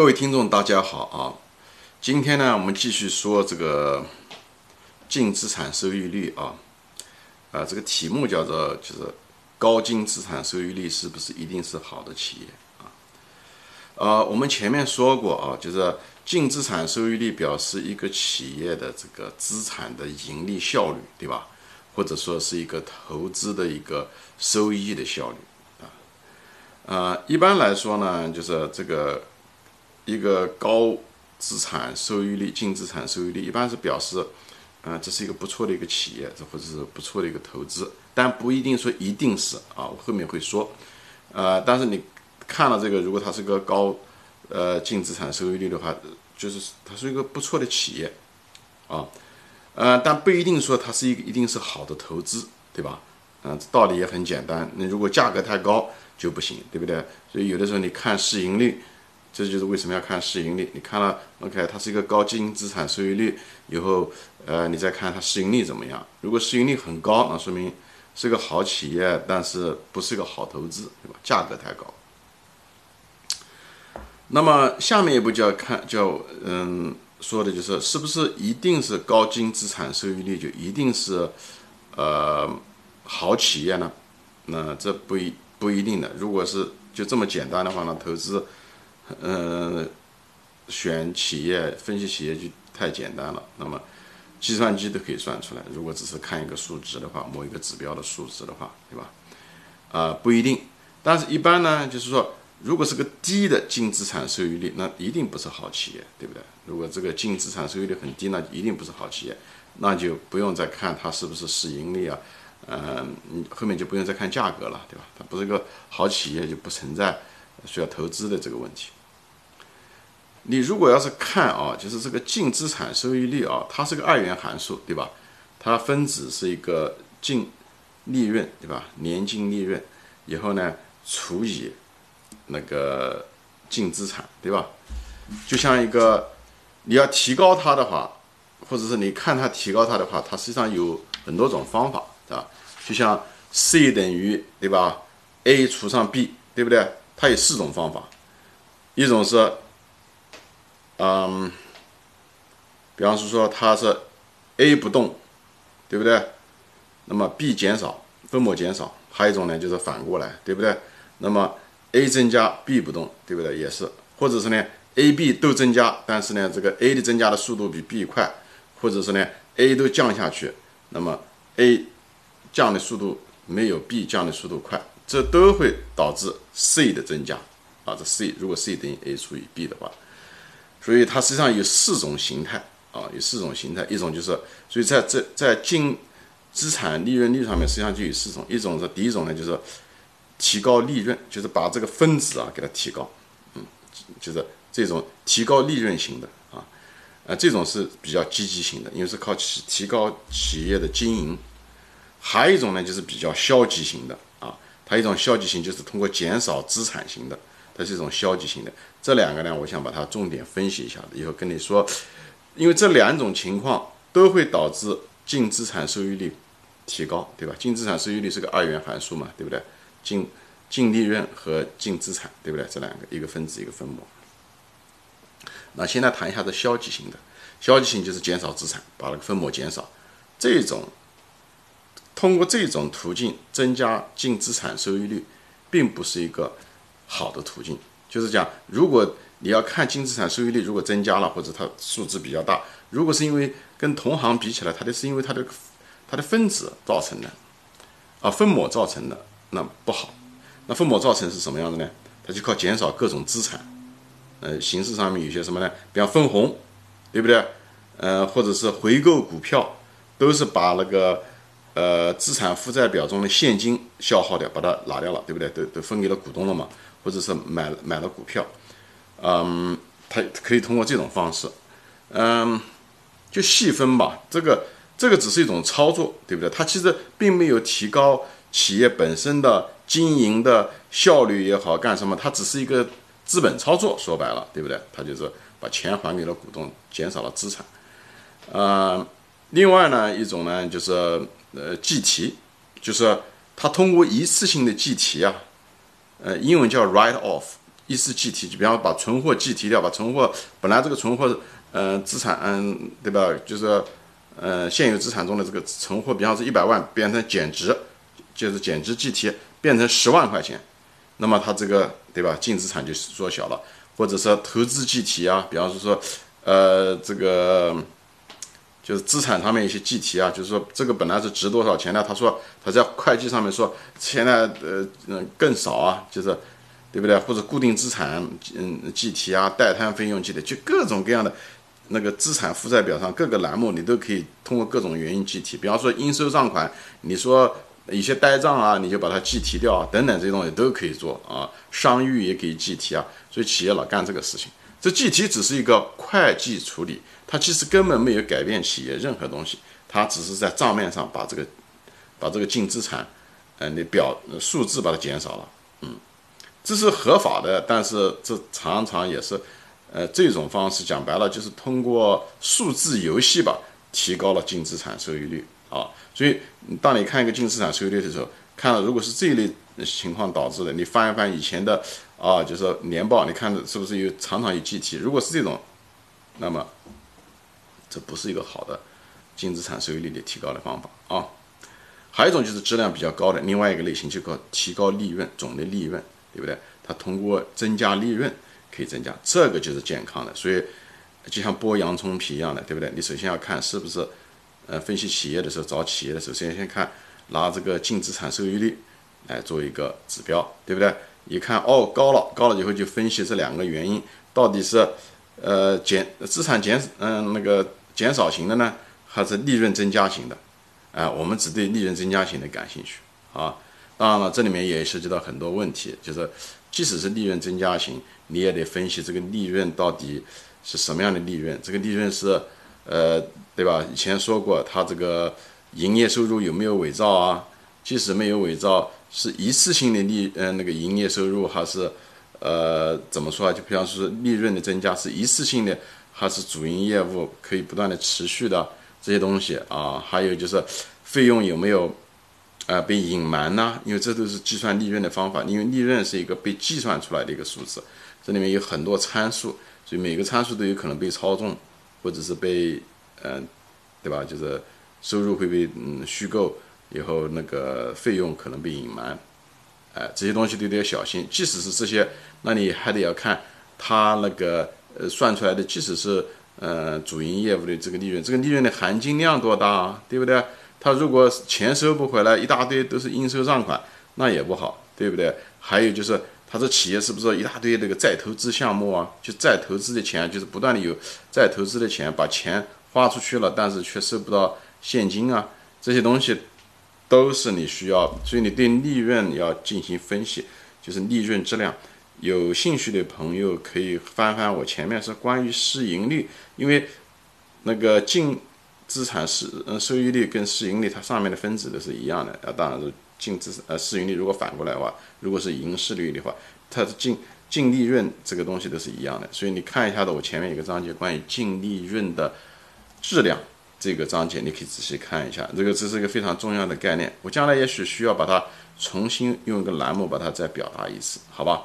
各位听众，大家好啊！今天呢，我们继续说这个净资产收益率啊，啊，这个题目叫做就是高净资产收益率是不是一定是好的企业啊？呃，我们前面说过啊，就是净资产收益率表示一个企业的这个资产的盈利效率，对吧？或者说是一个投资的一个收益的效率啊。呃，一般来说呢，就是这个。一个高资产收益率、净资产收益率，一般是表示，啊，这是一个不错的一个企业，这或者是不错的一个投资，但不一定说一定是啊，我后面会说，呃，但是你看了这个，如果它是个高，呃，净资产收益率的话，就是它是一个不错的企业，啊，呃，但不一定说它是一一定是好的投资，对吧？嗯，道理也很简单，那如果价格太高就不行，对不对？所以有的时候你看市盈率。这就是为什么要看市盈率。你看了，OK，它是一个高净资产收益率，以后，呃，你再看它市盈率怎么样。如果市盈率很高，那说明是个好企业，但是不是个好投资，对吧？价格太高。那么下面一步就要看，叫嗯，说的就是是不是一定是高净资产收益率就一定是呃好企业呢？那这不一不一定的。如果是就这么简单的话呢，投资。呃，选企业分析企业就太简单了。那么，计算机都可以算出来。如果只是看一个数值的话，某一个指标的数值的话，对吧？啊，不一定。但是，一般呢，就是说，如果是个低的净资产收益率，那一定不是好企业，对不对？如果这个净资产收益率很低，那一定不是好企业，那就不用再看它是不是市盈率啊，嗯，你后面就不用再看价格了，对吧？它不是个好企业，就不存在需要投资的这个问题。你如果要是看啊，就是这个净资产收益率啊，它是个二元函数，对吧？它分子是一个净利润，对吧？年净利润，以后呢除以那个净资产，对吧？就像一个你要提高它的话，或者是你看它提高它的话，它实际上有很多种方法，对吧？就像 C 等于对吧？A 除上 B，对不对？它有四种方法，一种是。嗯，比方说它是 A 不动，对不对？那么 B 减少，分母减少。还有一种呢，就是反过来，对不对？那么 A 增加，B 不动，对不对？也是，或者是呢，A、B 都增加，但是呢，这个 A 的增加的速度比 B 快，或者是呢，A 都降下去，那么 A 降的速度没有 B 降的速度快，这都会导致 C 的增加啊。这 C 如果 C 等于 A 除以 B 的话。所以它实际上有四种形态啊，有四种形态。一种就是，所以在这在净资产利润率上面，实际上就有四种。一种是第一种呢，就是提高利润，就是把这个分子啊给它提高，嗯，就是这种提高利润型的啊，呃，这种是比较积极型的，因为是靠提提高企业的经营。还有一种呢，就是比较消极型的啊，它一种消极型就是通过减少资产型的。它是一种消极性的，这两个呢，我想把它重点分析一下以后跟你说，因为这两种情况都会导致净资产收益率提高，对吧？净资产收益率是个二元函数嘛，对不对？净净利润和净资产，对不对？这两个一个分子一个分母。那现在谈一下这消极性的，消极性就是减少资产，把那个分母减少，这种通过这种途径增加净资产收益率，并不是一个。好的途径就是讲，如果你要看净资产收益率如果增加了，或者它数值比较大，如果是因为跟同行比起来，它的是因为它的它的分子造成的，啊分母造成的，那不好。那分母造成是什么样的呢？它就靠减少各种资产，呃，形式上面有些什么呢？比方分红，对不对？呃，或者是回购股票，都是把那个。呃，资产负债表中的现金消耗掉，把它拿掉了，对不对？都都分给了股东了嘛，或者是买买了股票，嗯，他可以通过这种方式，嗯，就细分吧。这个这个只是一种操作，对不对？它其实并没有提高企业本身的经营的效率也好，干什么？它只是一个资本操作，说白了，对不对？它就是把钱还给了股东，减少了资产。呃，另外呢，一种呢就是。呃，计提就是它通过一次性的计提啊，呃，英文叫 write off，意思计提，就比方把存货计提掉，把存货本来这个存货，呃，资产，嗯，对吧？就是，呃，现有资产中的这个存货，比方是一百万，变成减值，就是减值计提，变成十万块钱，那么它这个，对吧？净资产就缩小了，或者说投资计提啊，比方说说，呃，这个。就是资产上面一些计提啊，就是说这个本来是值多少钱呢？他说他在会计上面说现在呃嗯更少啊，就是对不对？或者固定资产嗯计提啊，代摊费用计提，就各种各样的那个资产负债表上各个栏目你都可以通过各种原因计提。比方说应收账款，你说一些呆账啊，你就把它计提掉啊等等这些东西都可以做啊。商誉也可以计提啊，所以企业老干这个事情。这计提只是一个会计处理。它其实根本没有改变企业任何东西，它只是在账面上把这个，把这个净资产，呃，你表数字把它减少了，嗯，这是合法的，但是这常常也是，呃，这种方式讲白了就是通过数字游戏吧，提高了净资产收益率啊。所以当你看一个净资产收益率的时候，看到如果是这一类情况导致的，你翻一翻以前的啊，就是年报，你看是不是有常常有计提？如果是这种，那么。这不是一个好的净资产收益率的提高的方法啊，还有一种就是质量比较高的另外一个类型，就靠提高利润总的利润，对不对？它通过增加利润可以增加，这个就是健康的。所以就像剥洋葱皮一样的，对不对？你首先要看是不是，呃，分析企业的时候找企业的时候，先先看拿这个净资产收益率来做一个指标，对不对？一看哦高了，高了以后就分析这两个原因到底是呃减资产减嗯那个。减少型的呢，还是利润增加型的？哎，我们只对利润增加型的感兴趣啊。当然了，这里面也涉及到很多问题，就是即使是利润增加型，你也得分析这个利润到底是什么样的利润。这个利润是，呃，对吧？以前说过，它这个营业收入有没有伪造啊？即使没有伪造，是一次性的利，呃，那个营业收入还是，呃，怎么说啊？就比方说利润的增加是一次性的。还是主营业务可以不断的持续的这些东西啊，还有就是费用有没有呃被隐瞒呢？因为这都是计算利润的方法，因为利润是一个被计算出来的一个数字，这里面有很多参数，所以每个参数都有可能被操纵，或者是被嗯，对吧？就是收入会被嗯虚构，以后那个费用可能被隐瞒，哎，这些东西都得要小心。即使是这些，那你还得要看他那个。呃，算出来的，即使是呃主营业务的这个利润，这个利润的含金量多大，对不对？他如果钱收不回来，一大堆都是应收账款，那也不好，对不对？还有就是，他这企业是不是一大堆那个再投资项目啊？就再投资的钱，就是不断的有再投资的钱，把钱花出去了，但是却收不到现金啊？这些东西都是你需要，所以你对利润要进行分析，就是利润质量。有兴趣的朋友可以翻翻我前面是关于市盈率，因为那个净资产市嗯收益率跟市盈率它上面的分子都是一样的啊，当然是净资产呃市盈率如果反过来的话，如果是盈市率的话，它的净净利润这个东西都是一样的，所以你看一下的我前面有个章节关于净利润的质量这个章节，你可以仔细看一下，这个这是一个非常重要的概念，我将来也许需要把它重新用一个栏目把它再表达一次，好吧？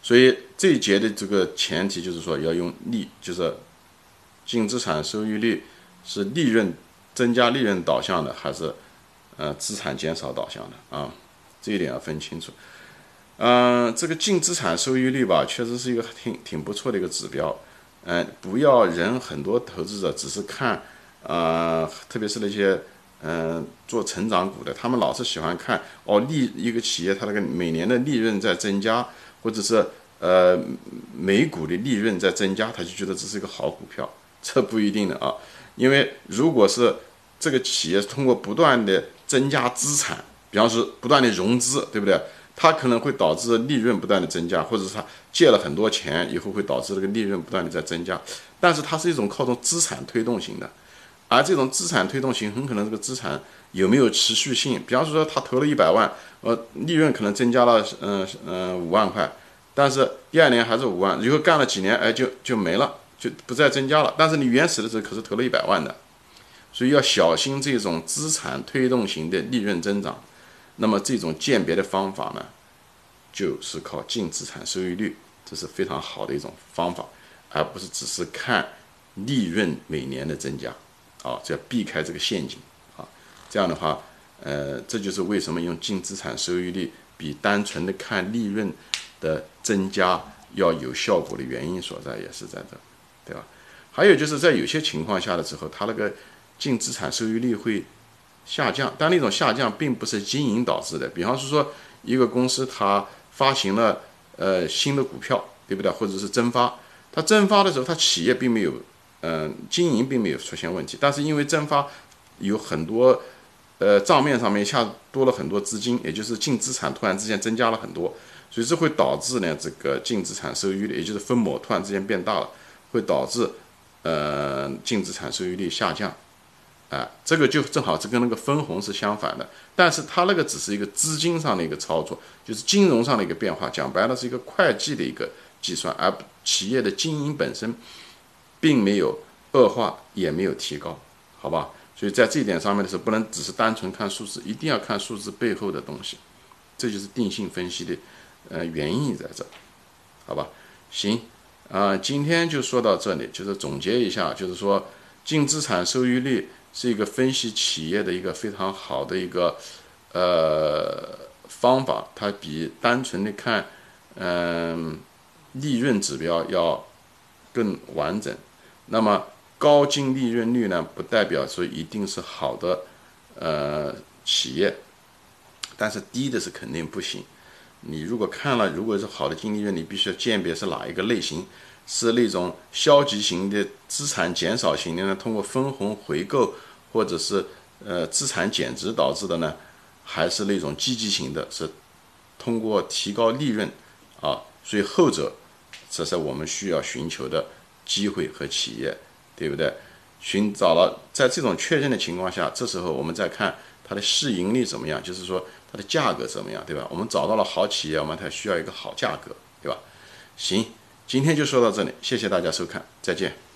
所以这一节的这个前提就是说，要用利，就是净资产收益率是利润增加、利润导向的，还是呃资产减少导向的啊？这一点要分清楚。嗯，这个净资产收益率吧，确实是一个挺挺不错的一个指标。嗯，不要人很多投资者只是看，呃，特别是那些嗯做成长股的，他们老是喜欢看哦利一个企业它那个每年的利润在增加。或者是呃每股的利润在增加，他就觉得这是一个好股票，这不一定的啊。因为如果是这个企业通过不断的增加资产，比方说不断的融资，对不对？它可能会导致利润不断的增加，或者是他借了很多钱以后会导致这个利润不断的在增加。但是它是一种靠着资产推动型的，而这种资产推动型很可能这个资产有没有持续性？比方说他投了一百万。呃，利润可能增加了，嗯嗯五万块，但是第二年还是五万，以后干了几年，哎就就没了，就不再增加了。但是你原始的时候可是投了一百万的，所以要小心这种资产推动型的利润增长。那么这种鉴别的方法呢，就是靠净资产收益率这是非常好的一种方法，而不是只是看利润每年的增加，啊，就要避开这个陷阱啊。这样的话，呃，这就是为什么用净资产收益率比单纯的看利润的增加要有效果的原因所在，也是在这，对吧？还有就是在有些情况下的时候，它那个净资产收益率会下降，但那种下降并不是经营导致的。比方是说，一个公司它发行了呃新的股票，对不对？或者是增发，它增发的时候，它企业并没有嗯经营并没有出现问题，但是因为增发有很多呃账面上面下多了很多资金，也就是净资产突然之间增加了很多，所以这会导致呢这个净资产收益率，也就是分母突然之间变大了，会导致。呃，净资产收益率下降，啊，这个就正好是跟那个分红是相反的，但是它那个只是一个资金上的一个操作，就是金融上的一个变化，讲白了是一个会计的一个计算，而企业的经营本身并没有恶化，也没有提高，好吧？所以在这一点上面的时候，不能只是单纯看数字，一定要看数字背后的东西，这就是定性分析的呃原因在这，好吧？行。啊，今天就说到这里，就是总结一下，就是说净资产收益率是一个分析企业的一个非常好的一个呃方法，它比单纯的看嗯利润指标要更完整。那么高净利润率呢，不代表说一定是好的呃企业，但是低的是肯定不行。你如果看了，如果是好的净利润，你必须要鉴别是哪一个类型，是那种消极型的资产减少型的呢？通过分红回购或者是呃资产减值导致的呢？还是那种积极型的，是通过提高利润啊？所以后者，这是我们需要寻求的机会和企业，对不对？寻找了在这种确认的情况下，这时候我们再看它的市盈率怎么样，就是说。它的价格怎么样，对吧？我们找到了好企业，我们才需要一个好价格，对吧？行，今天就说到这里，谢谢大家收看，再见。